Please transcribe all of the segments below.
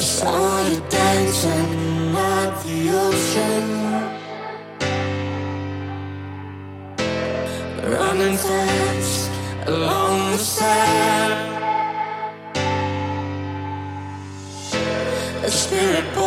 saw you dancing at the ocean. Running fast along the sand. A spirit.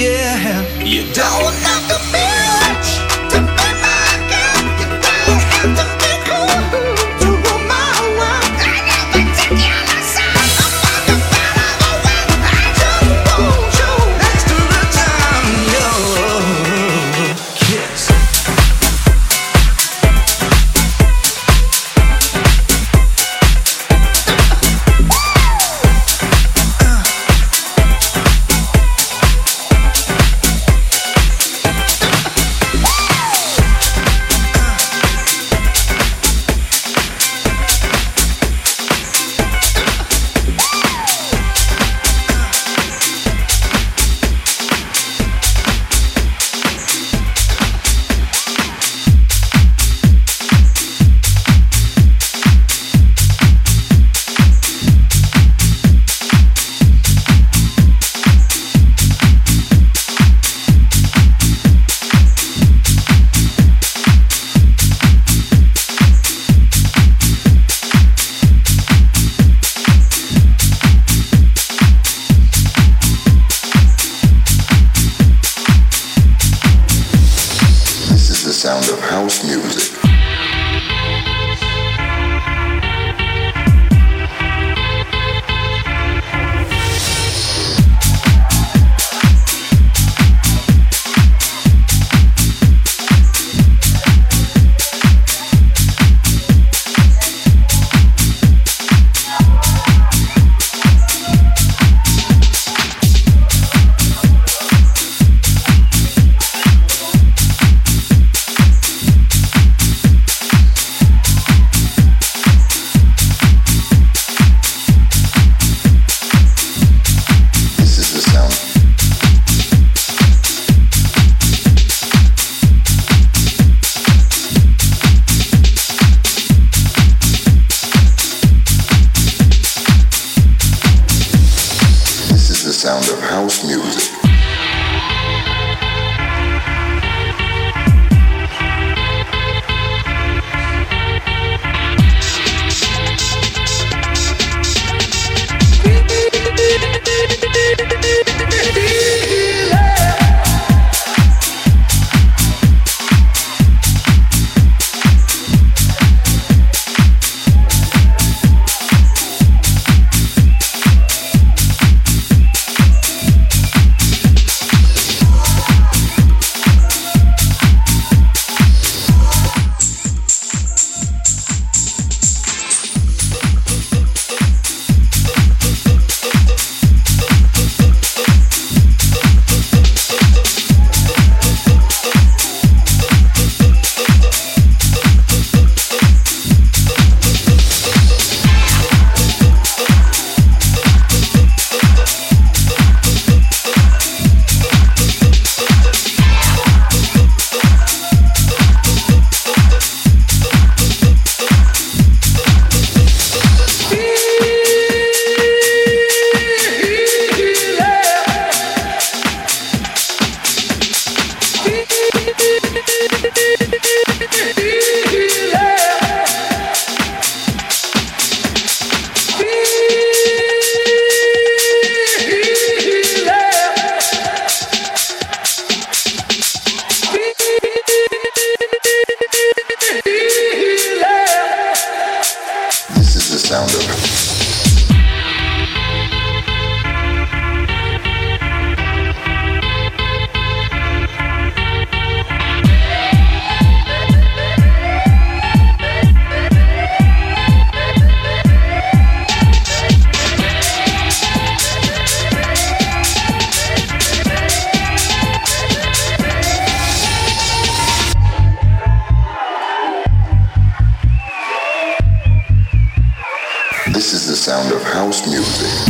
yeah. You don't know. This is the sound of house music.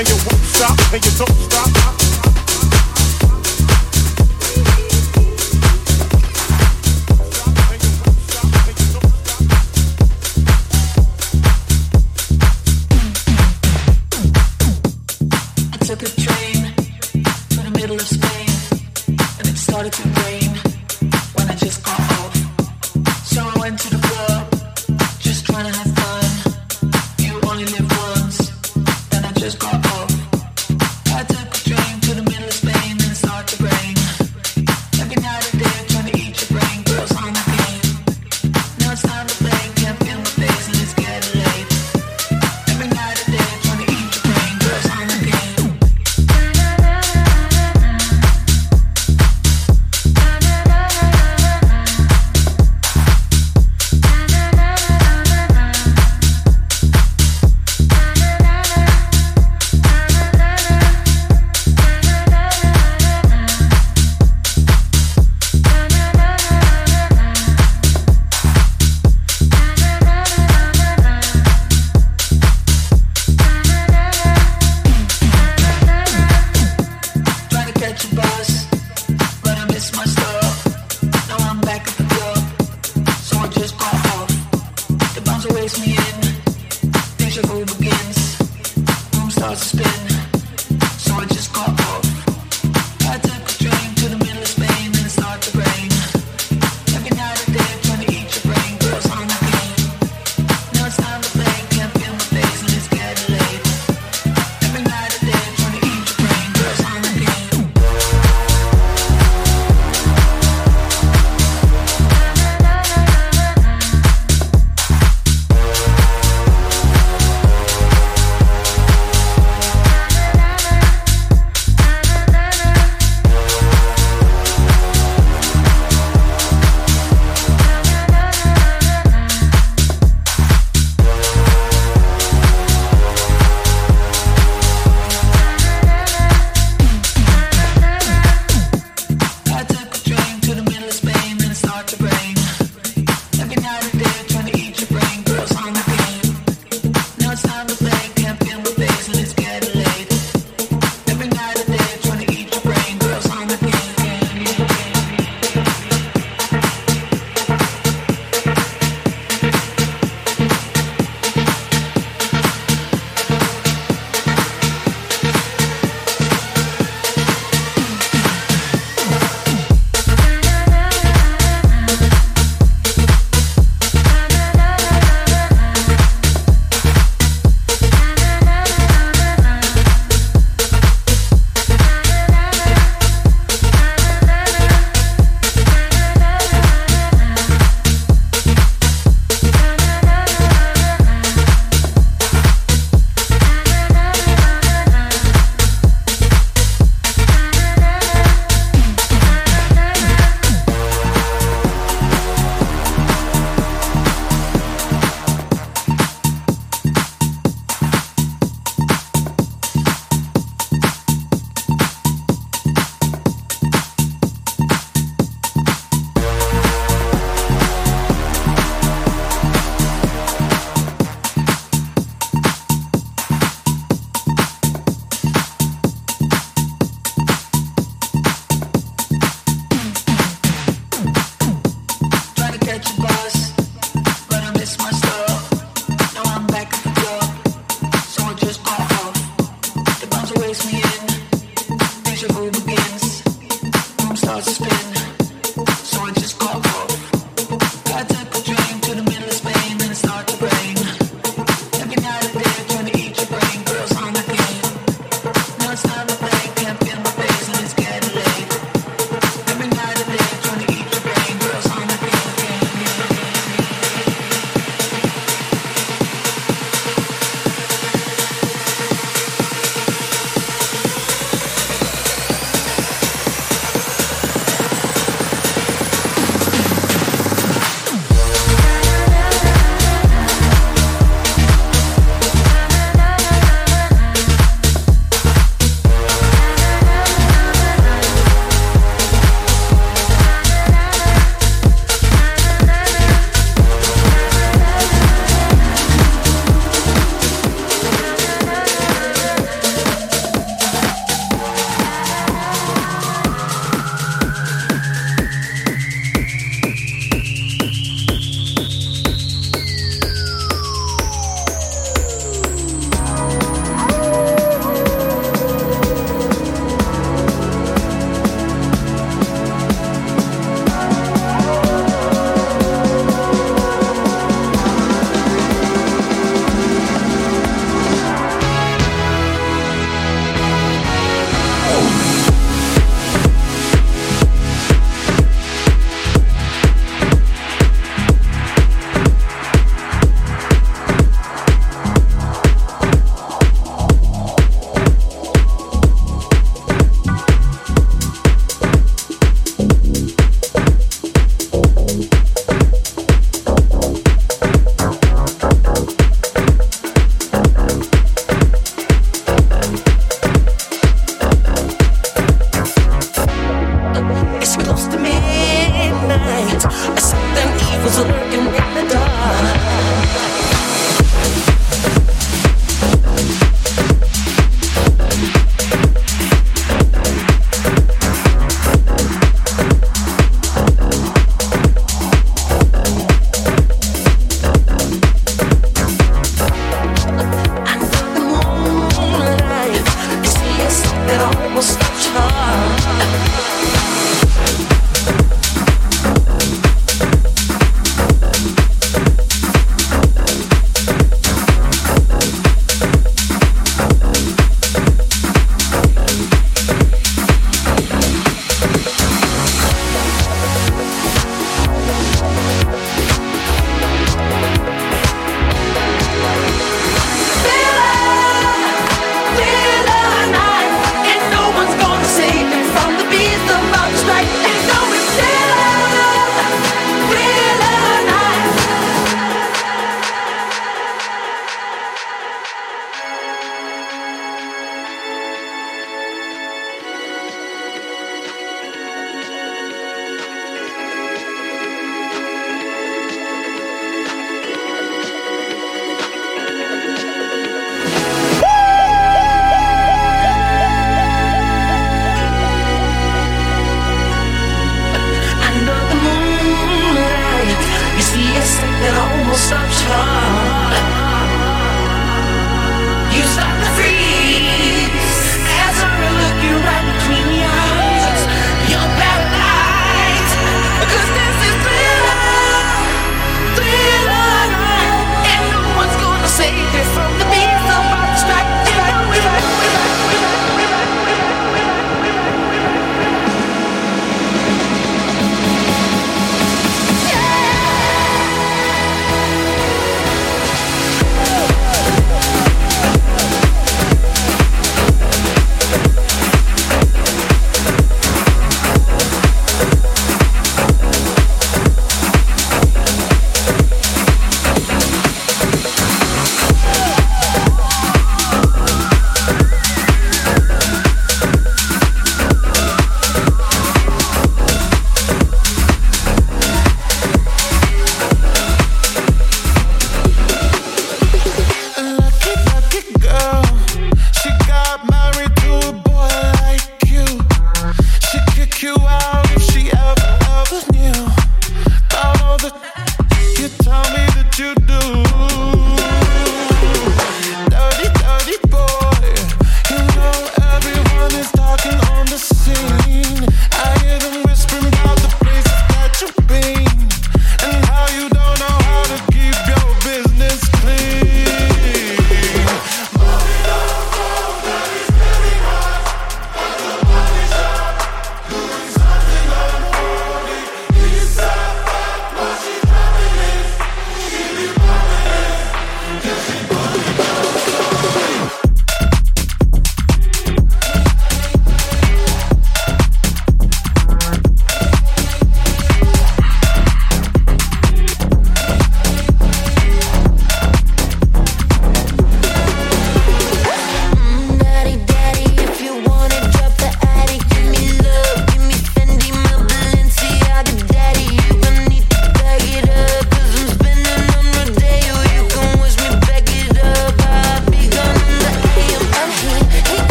and you won't stop, and you don't stop. started to spin. So I just got up.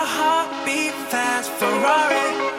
my heart beat fast, Ferrari.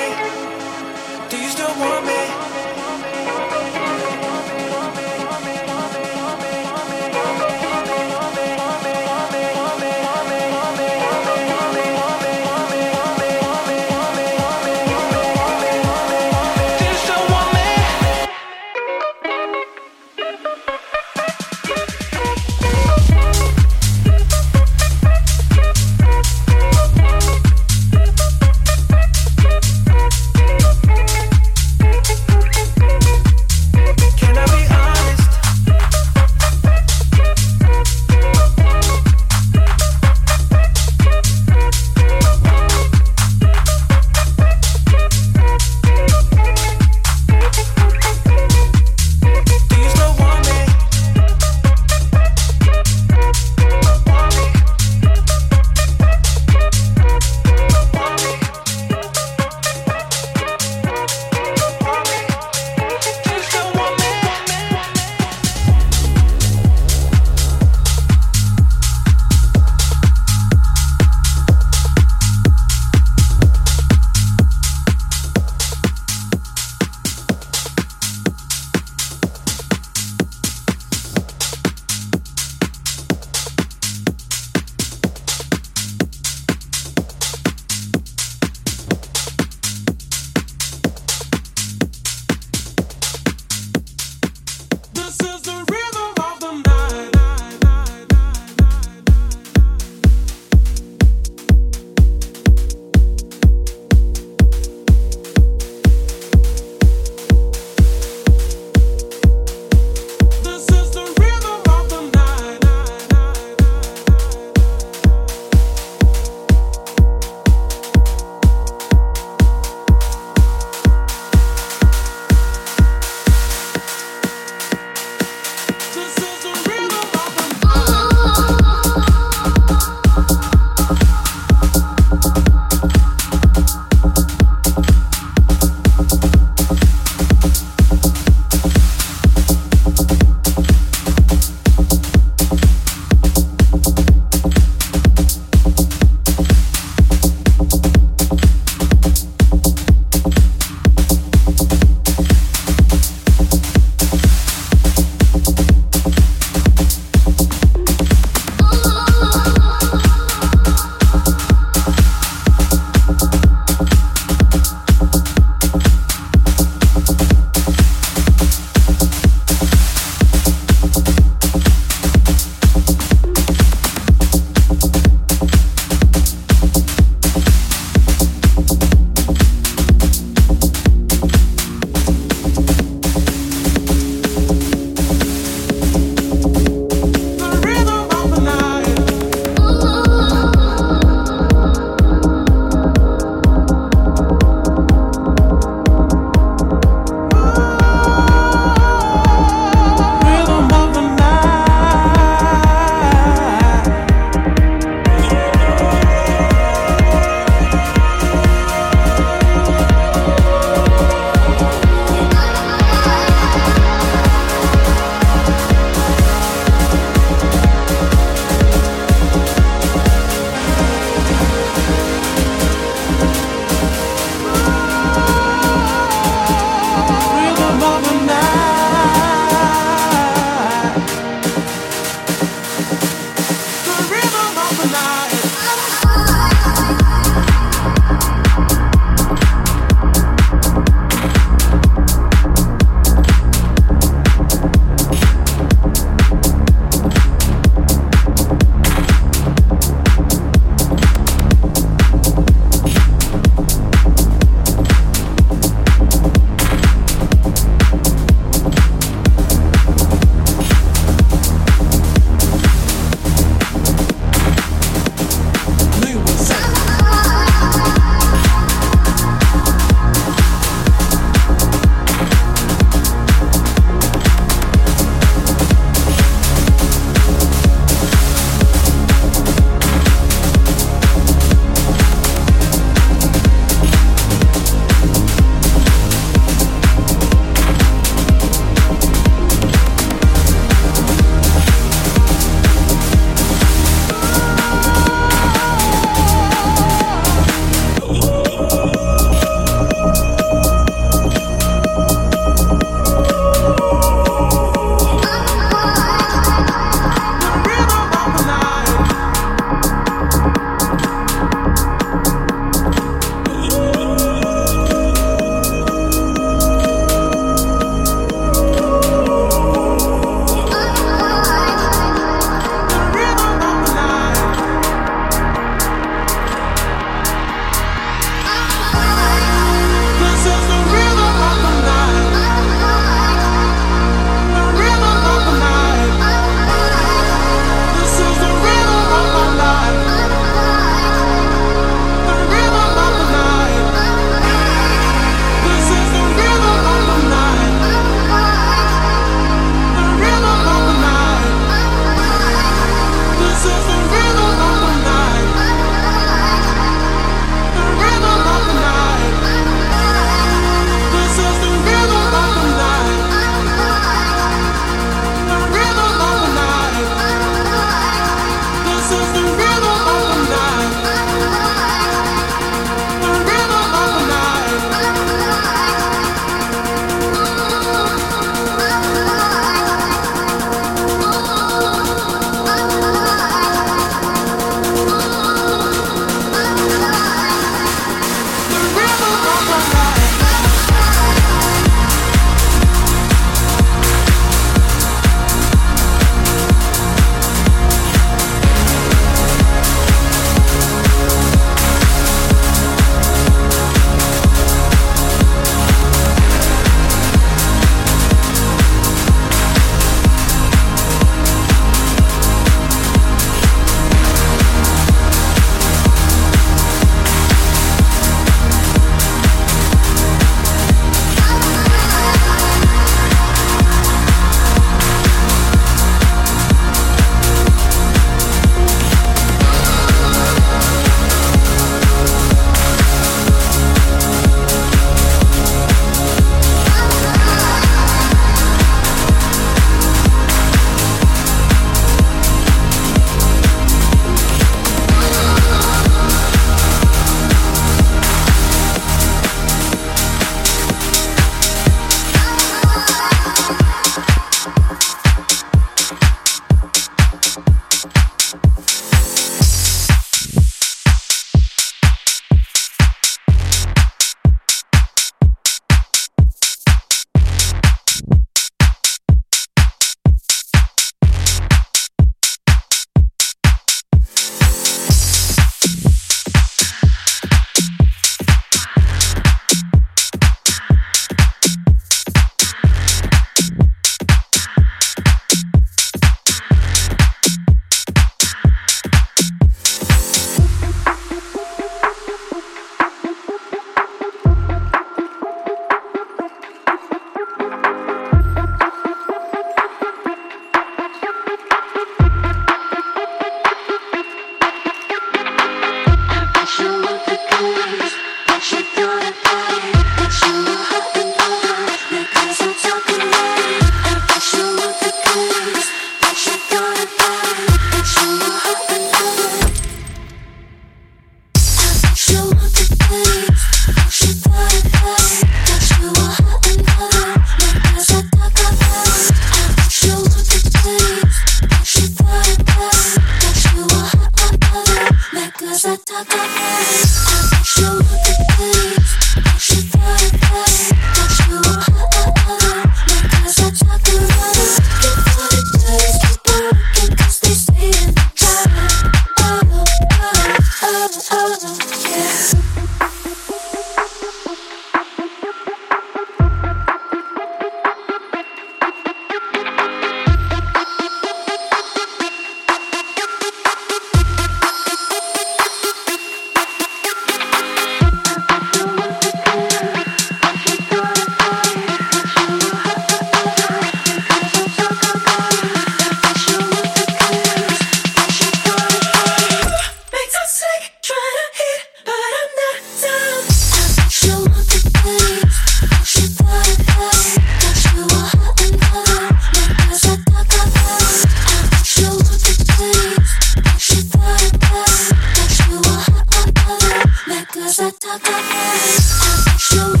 Show